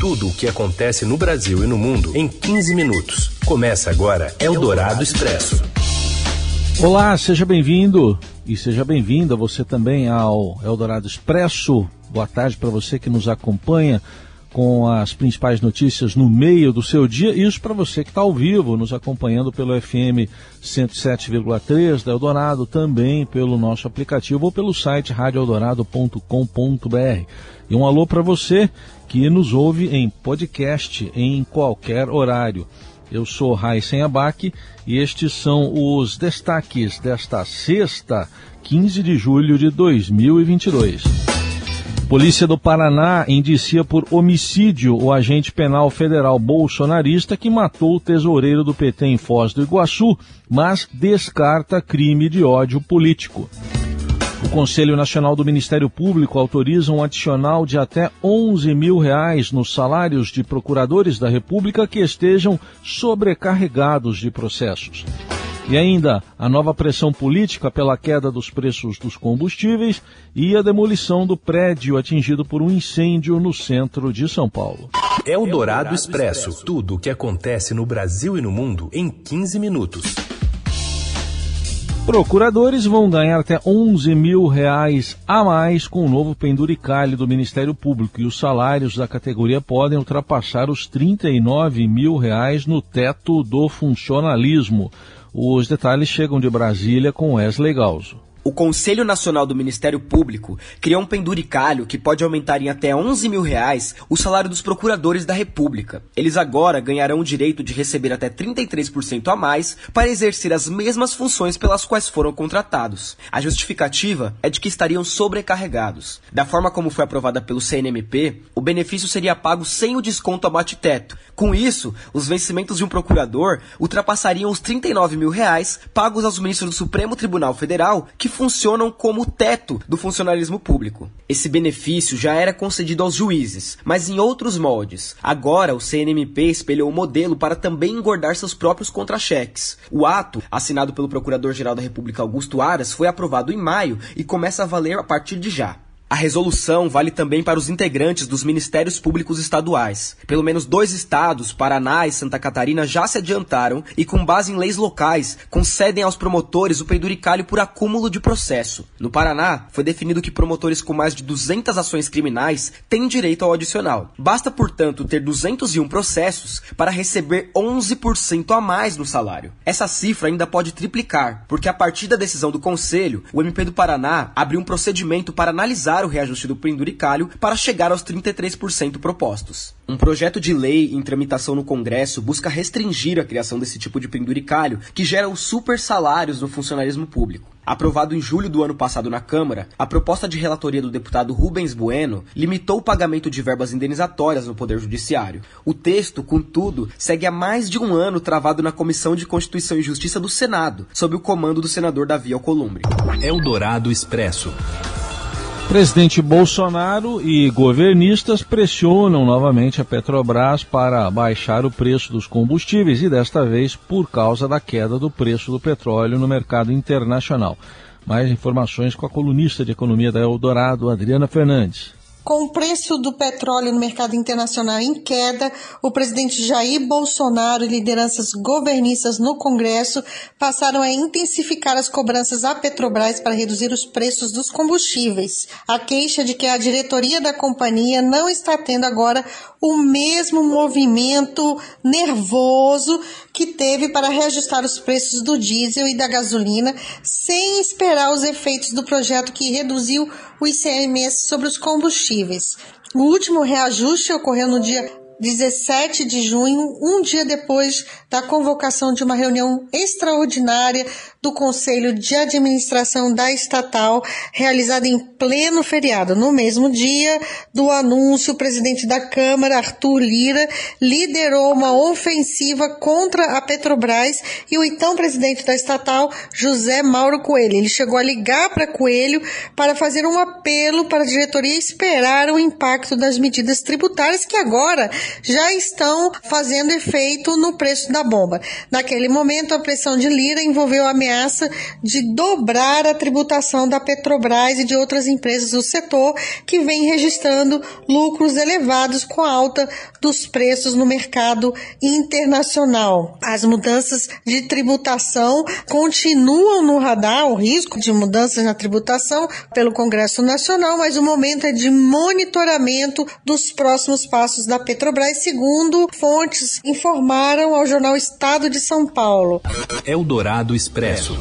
Tudo o que acontece no Brasil e no mundo em 15 minutos. Começa agora Eldorado Expresso. Olá, seja bem-vindo e seja bem-vinda você também ao Eldorado Expresso. Boa tarde para você que nos acompanha com as principais notícias no meio do seu dia. Isso para você que está ao vivo, nos acompanhando pelo FM 107,3 da Eldorado, também pelo nosso aplicativo ou pelo site radioeldorado.com.br. E um alô para você que nos ouve em podcast em qualquer horário. Eu sou Raíssen Abac e estes são os destaques desta sexta, 15 de julho de 2022. Polícia do Paraná indicia por homicídio o agente penal federal bolsonarista que matou o tesoureiro do PT em Foz do Iguaçu, mas descarta crime de ódio político. O Conselho Nacional do Ministério Público autoriza um adicional de até 11 mil reais nos salários de procuradores da República que estejam sobrecarregados de processos. E ainda a nova pressão política pela queda dos preços dos combustíveis e a demolição do prédio atingido por um incêndio no centro de São Paulo. É o Dourado Expresso. Tudo o que acontece no Brasil e no mundo em 15 minutos. Procuradores vão ganhar até 11 mil reais a mais com o novo penduricalho do Ministério Público e os salários da categoria podem ultrapassar os 39 mil reais no teto do funcionalismo. Os detalhes chegam de Brasília com Wesley Galzo. O Conselho Nacional do Ministério Público criou um penduricalho que pode aumentar em até 11 mil reais o salário dos procuradores da República. Eles agora ganharão o direito de receber até 33% a mais para exercer as mesmas funções pelas quais foram contratados. A justificativa é de que estariam sobrecarregados. Da forma como foi aprovada pelo CNMP, o benefício seria pago sem o desconto a bate-teto. Com isso, os vencimentos de um procurador ultrapassariam os 39 mil reais pagos aos ministros do Supremo Tribunal Federal, que funcionam como teto do funcionalismo público. Esse benefício já era concedido aos juízes, mas em outros moldes. Agora, o CNMP espelhou o modelo para também engordar seus próprios contra-cheques. O ato, assinado pelo Procurador-Geral da República Augusto Aras, foi aprovado em maio e começa a valer a partir de já. A resolução vale também para os integrantes dos Ministérios Públicos Estaduais. Pelo menos dois estados, Paraná e Santa Catarina, já se adiantaram e, com base em leis locais, concedem aos promotores o penduricalho por acúmulo de processo. No Paraná, foi definido que promotores com mais de 200 ações criminais têm direito ao adicional. Basta, portanto, ter 201 processos para receber 11% a mais no salário. Essa cifra ainda pode triplicar, porque a partir da decisão do Conselho, o MP do Paraná abriu um procedimento para analisar o reajuste do penduricalho para chegar aos 33% propostos. Um projeto de lei em tramitação no Congresso busca restringir a criação desse tipo de penduricalho, que gera os super salários no funcionalismo público. Aprovado em julho do ano passado na Câmara, a proposta de relatoria do deputado Rubens Bueno limitou o pagamento de verbas indenizatórias no Poder Judiciário. O texto, contudo, segue há mais de um ano travado na Comissão de Constituição e Justiça do Senado, sob o comando do senador Davi Alcolumbre. Eldorado Expresso. Presidente Bolsonaro e governistas pressionam novamente a Petrobras para baixar o preço dos combustíveis e desta vez por causa da queda do preço do petróleo no mercado internacional. Mais informações com a colunista de economia da Eldorado, Adriana Fernandes. Com o preço do petróleo no mercado internacional em queda, o presidente Jair Bolsonaro e lideranças governistas no Congresso passaram a intensificar as cobranças à Petrobras para reduzir os preços dos combustíveis. A queixa de que a diretoria da companhia não está tendo agora o mesmo movimento nervoso que teve para reajustar os preços do diesel e da gasolina, sem esperar os efeitos do projeto que reduziu o ICMS sobre os combustíveis. O último reajuste ocorreu no dia 17 de junho, um dia depois da convocação de uma reunião extraordinária do Conselho de Administração da estatal, realizada em pleno feriado. No mesmo dia do anúncio, o presidente da Câmara, Arthur Lira, liderou uma ofensiva contra a Petrobras e o então presidente da estatal, José Mauro Coelho. Ele chegou a ligar para Coelho para fazer um apelo para a diretoria esperar o impacto das medidas tributárias que agora já estão fazendo efeito no preço da bomba. Naquele momento, a pressão de Lira envolveu a ameaça de dobrar a tributação da Petrobras e de outras empresas do setor que vem registrando lucros elevados com a alta dos preços no mercado internacional. As mudanças de tributação continuam no radar, o risco de mudanças na tributação pelo Congresso Nacional, mas o momento é de monitoramento dos próximos passos da Petrobras, segundo fontes informaram ao jornal Estado de São Paulo. Eldorado Expresso.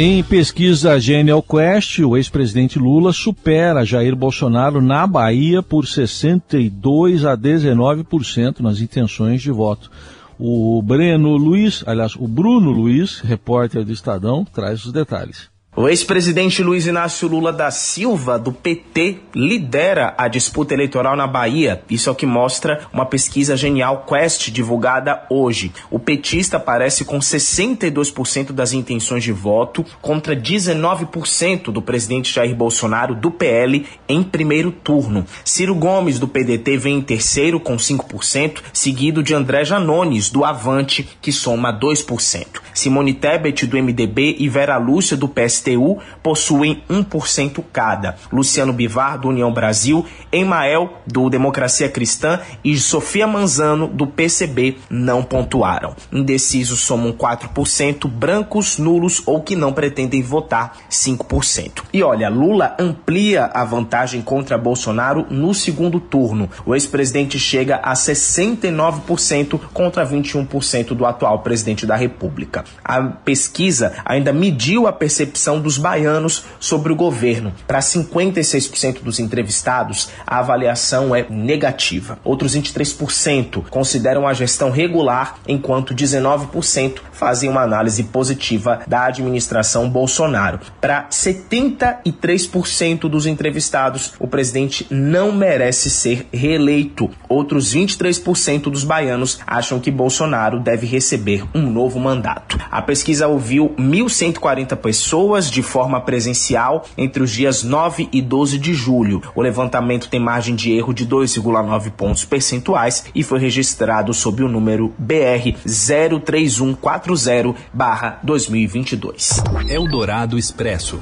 Em pesquisa Genial Quest, o ex-presidente Lula supera Jair Bolsonaro na Bahia por 62 a 19% nas intenções de voto. O Breno Luiz, aliás, o Bruno Luiz, repórter do Estadão, traz os detalhes. O ex-presidente Luiz Inácio Lula da Silva, do PT, lidera a disputa eleitoral na Bahia. Isso é o que mostra uma pesquisa Genial Quest divulgada hoje. O petista aparece com 62% das intenções de voto contra 19% do presidente Jair Bolsonaro, do PL, em primeiro turno. Ciro Gomes, do PDT, vem em terceiro com 5%, seguido de André Janones, do Avante, que soma 2%. Simone Tebet, do MDB, e Vera Lúcia, do PST, PSTU possuem 1% cada. Luciano Bivar, do União Brasil, Emael, do Democracia Cristã e Sofia Manzano, do PCB, não pontuaram. Indecisos somam 4%, brancos, nulos ou que não pretendem votar, 5%. E olha, Lula amplia a vantagem contra Bolsonaro no segundo turno. O ex-presidente chega a 69% contra 21% do atual presidente da República. A pesquisa ainda mediu a percepção dos baianos sobre o governo. Para 56% dos entrevistados, a avaliação é negativa. Outros 23% consideram a gestão regular, enquanto 19% fazem uma análise positiva da administração Bolsonaro. Para 73% dos entrevistados, o presidente não merece ser reeleito. Outros 23% dos baianos acham que Bolsonaro deve receber um novo mandato. A pesquisa ouviu 1.140 pessoas de forma presencial entre os dias 9 e 12 de julho. O levantamento tem margem de erro de 2,9 pontos percentuais e foi registrado sob o número BR 03140-2022. Eldorado Expresso.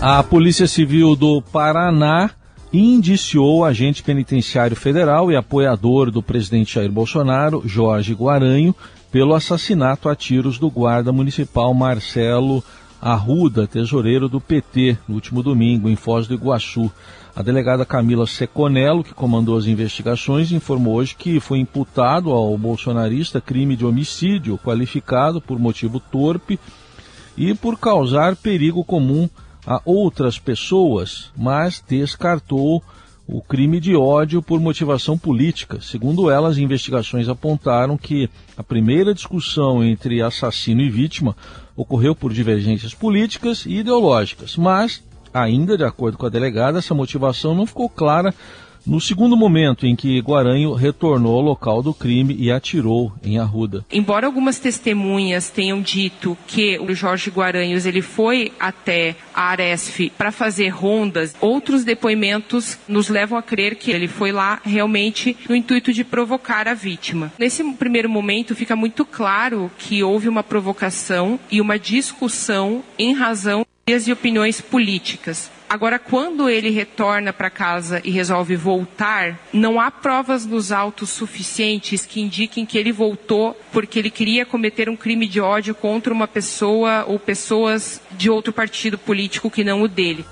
A Polícia Civil do Paraná indiciou agente penitenciário federal e apoiador do presidente Jair Bolsonaro, Jorge Guaranho, pelo assassinato a tiros do guarda municipal Marcelo Arruda, tesoureiro do PT, no último domingo, em Foz do Iguaçu. A delegada Camila Seconello, que comandou as investigações, informou hoje que foi imputado ao bolsonarista crime de homicídio qualificado por motivo torpe e por causar perigo comum a outras pessoas, mas descartou o crime de ódio por motivação política. Segundo ela, as investigações apontaram que a primeira discussão entre assassino e vítima ocorreu por divergências políticas e ideológicas, mas, ainda de acordo com a delegada, essa motivação não ficou clara no segundo momento em que Guaranho retornou ao local do crime e atirou em Arruda. Embora algumas testemunhas tenham dito que o Jorge Guaranhos ele foi até a Aresf para fazer rondas, outros depoimentos nos levam a crer que ele foi lá realmente no intuito de provocar a vítima. Nesse primeiro momento fica muito claro que houve uma provocação e uma discussão em razão e opiniões políticas. Agora, quando ele retorna para casa e resolve voltar, não há provas nos autos suficientes que indiquem que ele voltou porque ele queria cometer um crime de ódio contra uma pessoa ou pessoas de outro partido político que não o dele.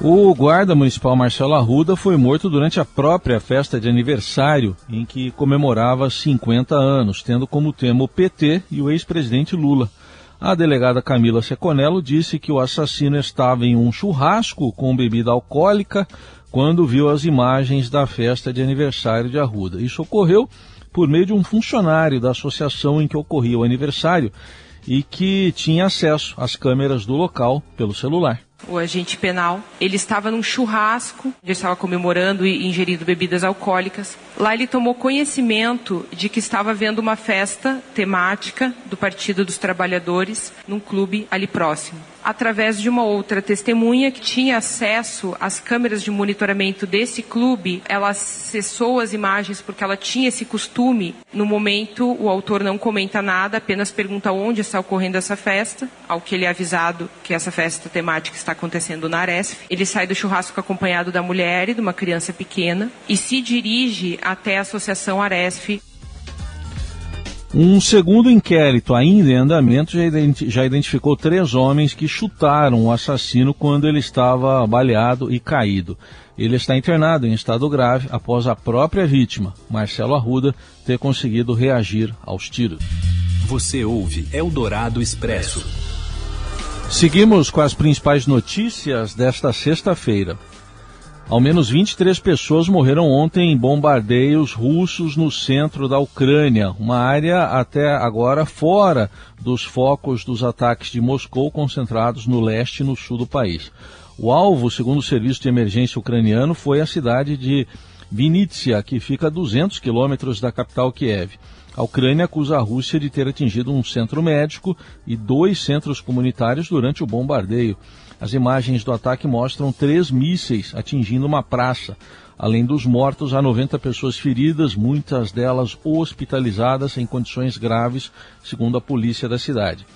O guarda municipal Marcelo Arruda foi morto durante a própria festa de aniversário, em que comemorava 50 anos, tendo como tema o PT e o ex-presidente Lula. A delegada Camila Seconello disse que o assassino estava em um churrasco com bebida alcoólica quando viu as imagens da festa de aniversário de Arruda. Isso ocorreu por meio de um funcionário da associação em que ocorria o aniversário e que tinha acesso às câmeras do local pelo celular. O agente penal. Ele estava num churrasco, ele estava comemorando e ingerindo bebidas alcoólicas. Lá ele tomou conhecimento de que estava havendo uma festa temática do Partido dos Trabalhadores num clube ali próximo através de uma outra testemunha que tinha acesso às câmeras de monitoramento desse clube. Ela acessou as imagens porque ela tinha esse costume. No momento, o autor não comenta nada, apenas pergunta onde está ocorrendo essa festa, ao que ele é avisado que essa festa temática está acontecendo na Aresf. Ele sai do churrasco acompanhado da mulher e de uma criança pequena e se dirige até a Associação Aresf um segundo inquérito, ainda em andamento, já, identi já, identificou três homens que chutaram o assassino quando ele estava baleado e caído. Ele está internado em estado grave após a própria vítima, Marcelo Arruda, ter conseguido reagir aos tiros. Você ouve Eldorado Expresso. Seguimos com as principais notícias desta sexta-feira. Ao menos 23 pessoas morreram ontem em bombardeios russos no centro da Ucrânia, uma área até agora fora dos focos dos ataques de Moscou concentrados no leste e no sul do país. O alvo, segundo o Serviço de Emergência Ucraniano, foi a cidade de Vinnytsia, que fica a 200 quilômetros da capital Kiev. A Ucrânia acusa a Rússia de ter atingido um centro médico e dois centros comunitários durante o bombardeio. As imagens do ataque mostram três mísseis atingindo uma praça. Além dos mortos, há 90 pessoas feridas, muitas delas hospitalizadas em condições graves, segundo a polícia da cidade.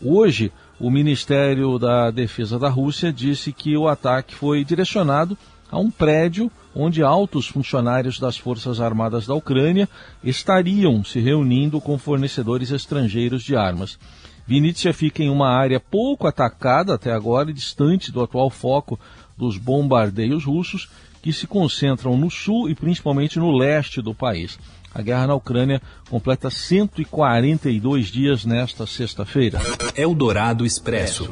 Hoje, o Ministério da Defesa da Rússia disse que o ataque foi direcionado a um prédio onde altos funcionários das Forças Armadas da Ucrânia estariam se reunindo com fornecedores estrangeiros de armas. Vinícius fica em uma área pouco atacada até agora e distante do atual foco dos bombardeios russos, que se concentram no sul e principalmente no leste do país. A guerra na Ucrânia completa 142 dias nesta sexta-feira. Eldorado Expresso.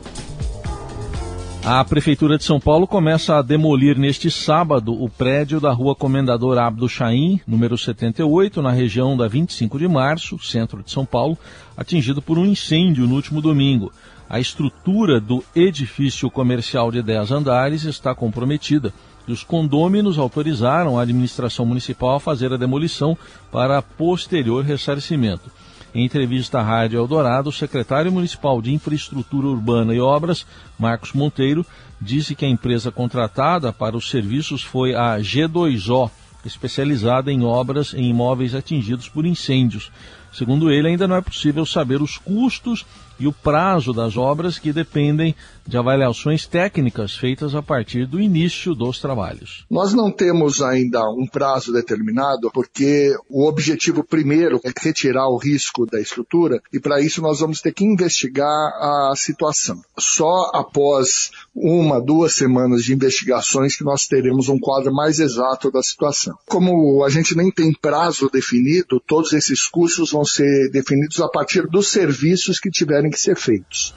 A Prefeitura de São Paulo começa a demolir neste sábado o prédio da rua Comendador Abdo Chaim, número 78, na região da 25 de março, centro de São Paulo, atingido por um incêndio no último domingo. A estrutura do edifício comercial de 10 andares está comprometida e os condôminos autorizaram a administração municipal a fazer a demolição para posterior ressarcimento. Em entrevista à Rádio Eldorado, o secretário municipal de Infraestrutura Urbana e Obras, Marcos Monteiro, disse que a empresa contratada para os serviços foi a G2O, especializada em obras em imóveis atingidos por incêndios. Segundo ele, ainda não é possível saber os custos e o prazo das obras que dependem de avaliações técnicas feitas a partir do início dos trabalhos. Nós não temos ainda um prazo determinado, porque o objetivo primeiro é retirar o risco da estrutura e para isso nós vamos ter que investigar a situação. Só após uma, duas semanas de investigações que nós teremos um quadro mais exato da situação. Como a gente nem tem prazo definido, todos esses custos vão ser definidos a partir dos serviços que tiverem que ser feitos.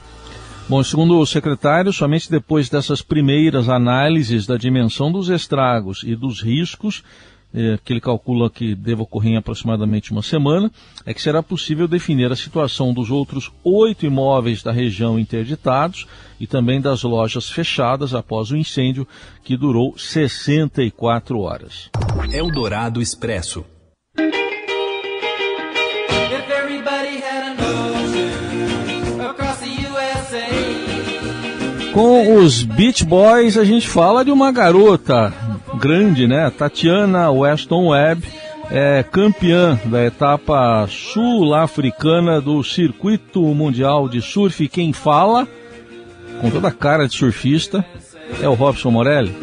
Bom, segundo o secretário, somente depois dessas primeiras análises da dimensão dos estragos e dos riscos, eh, que ele calcula que deva ocorrer em aproximadamente uma semana, é que será possível definir a situação dos outros oito imóveis da região interditados e também das lojas fechadas após o incêndio que durou 64 horas. Eldorado Expresso. Com os Beach Boys, a gente fala de uma garota grande, né? Tatiana Weston Webb, é campeã da etapa sul-africana do Circuito Mundial de Surf. Quem fala, com toda a cara de surfista, é o Robson Morelli.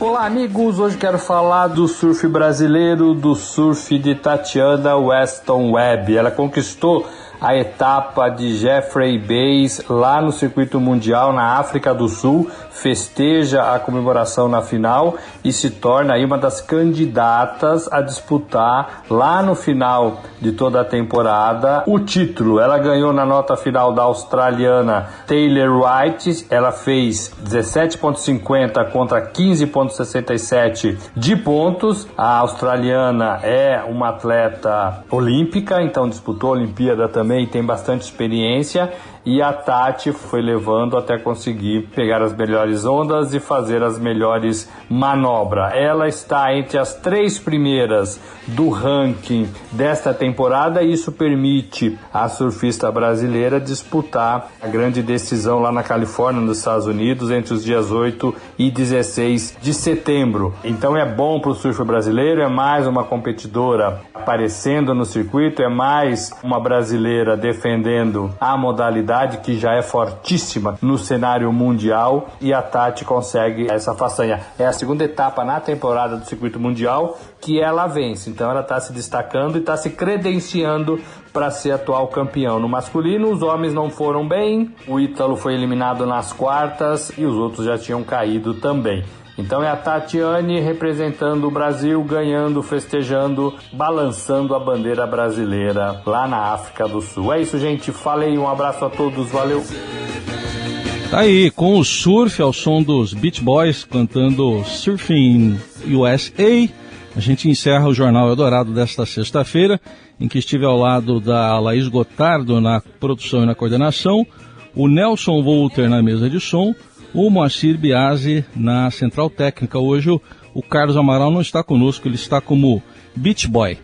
Olá, amigos! Hoje quero falar do surf brasileiro, do surf de Tatiana Weston Webb. Ela conquistou a etapa de Jeffrey Bays lá no circuito mundial na África do Sul, festeja a comemoração na final e se torna aí uma das candidatas a disputar lá no final de toda a temporada o título. Ela ganhou na nota final da australiana Taylor White, ela fez 17.50 contra 15.67 de pontos. A australiana é uma atleta olímpica, então disputou a Olimpíada também tem bastante experiência. E a Tati foi levando até conseguir pegar as melhores ondas e fazer as melhores manobras. Ela está entre as três primeiras do ranking desta temporada e isso permite a surfista brasileira disputar a grande decisão lá na Califórnia, nos Estados Unidos, entre os dias 8 e 16 de setembro. Então é bom para o surf brasileiro, é mais uma competidora aparecendo no circuito, é mais uma brasileira defendendo a modalidade que já é fortíssima no cenário mundial e a Tati consegue essa façanha. É a segunda etapa na temporada do circuito mundial que ela vence. Então ela está se destacando e está se credenciando para ser atual campeão. No masculino, os homens não foram bem, o Ítalo foi eliminado nas quartas e os outros já tinham caído também. Então é a Tatiane representando o Brasil, ganhando, festejando, balançando a bandeira brasileira lá na África do Sul. É isso, gente. Falei, um abraço a todos, valeu. Tá aí, com o surf ao som dos Beach Boys cantando Surfing USA. A gente encerra o Jornal Eldorado desta sexta-feira, em que estive ao lado da Laís Gotardo na produção e na coordenação, o Nelson Volter na mesa de som, o Moacir Biasi na central técnica. Hoje o, o Carlos Amaral não está conosco, ele está como Beach Boy.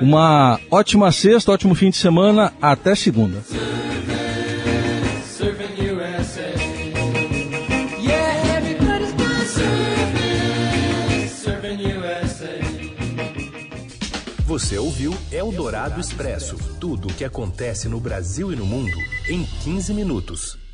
Uma ótima sexta, ótimo fim de semana, até segunda. Você ouviu Eldorado Expresso tudo o que acontece no Brasil e no mundo em 15 minutos.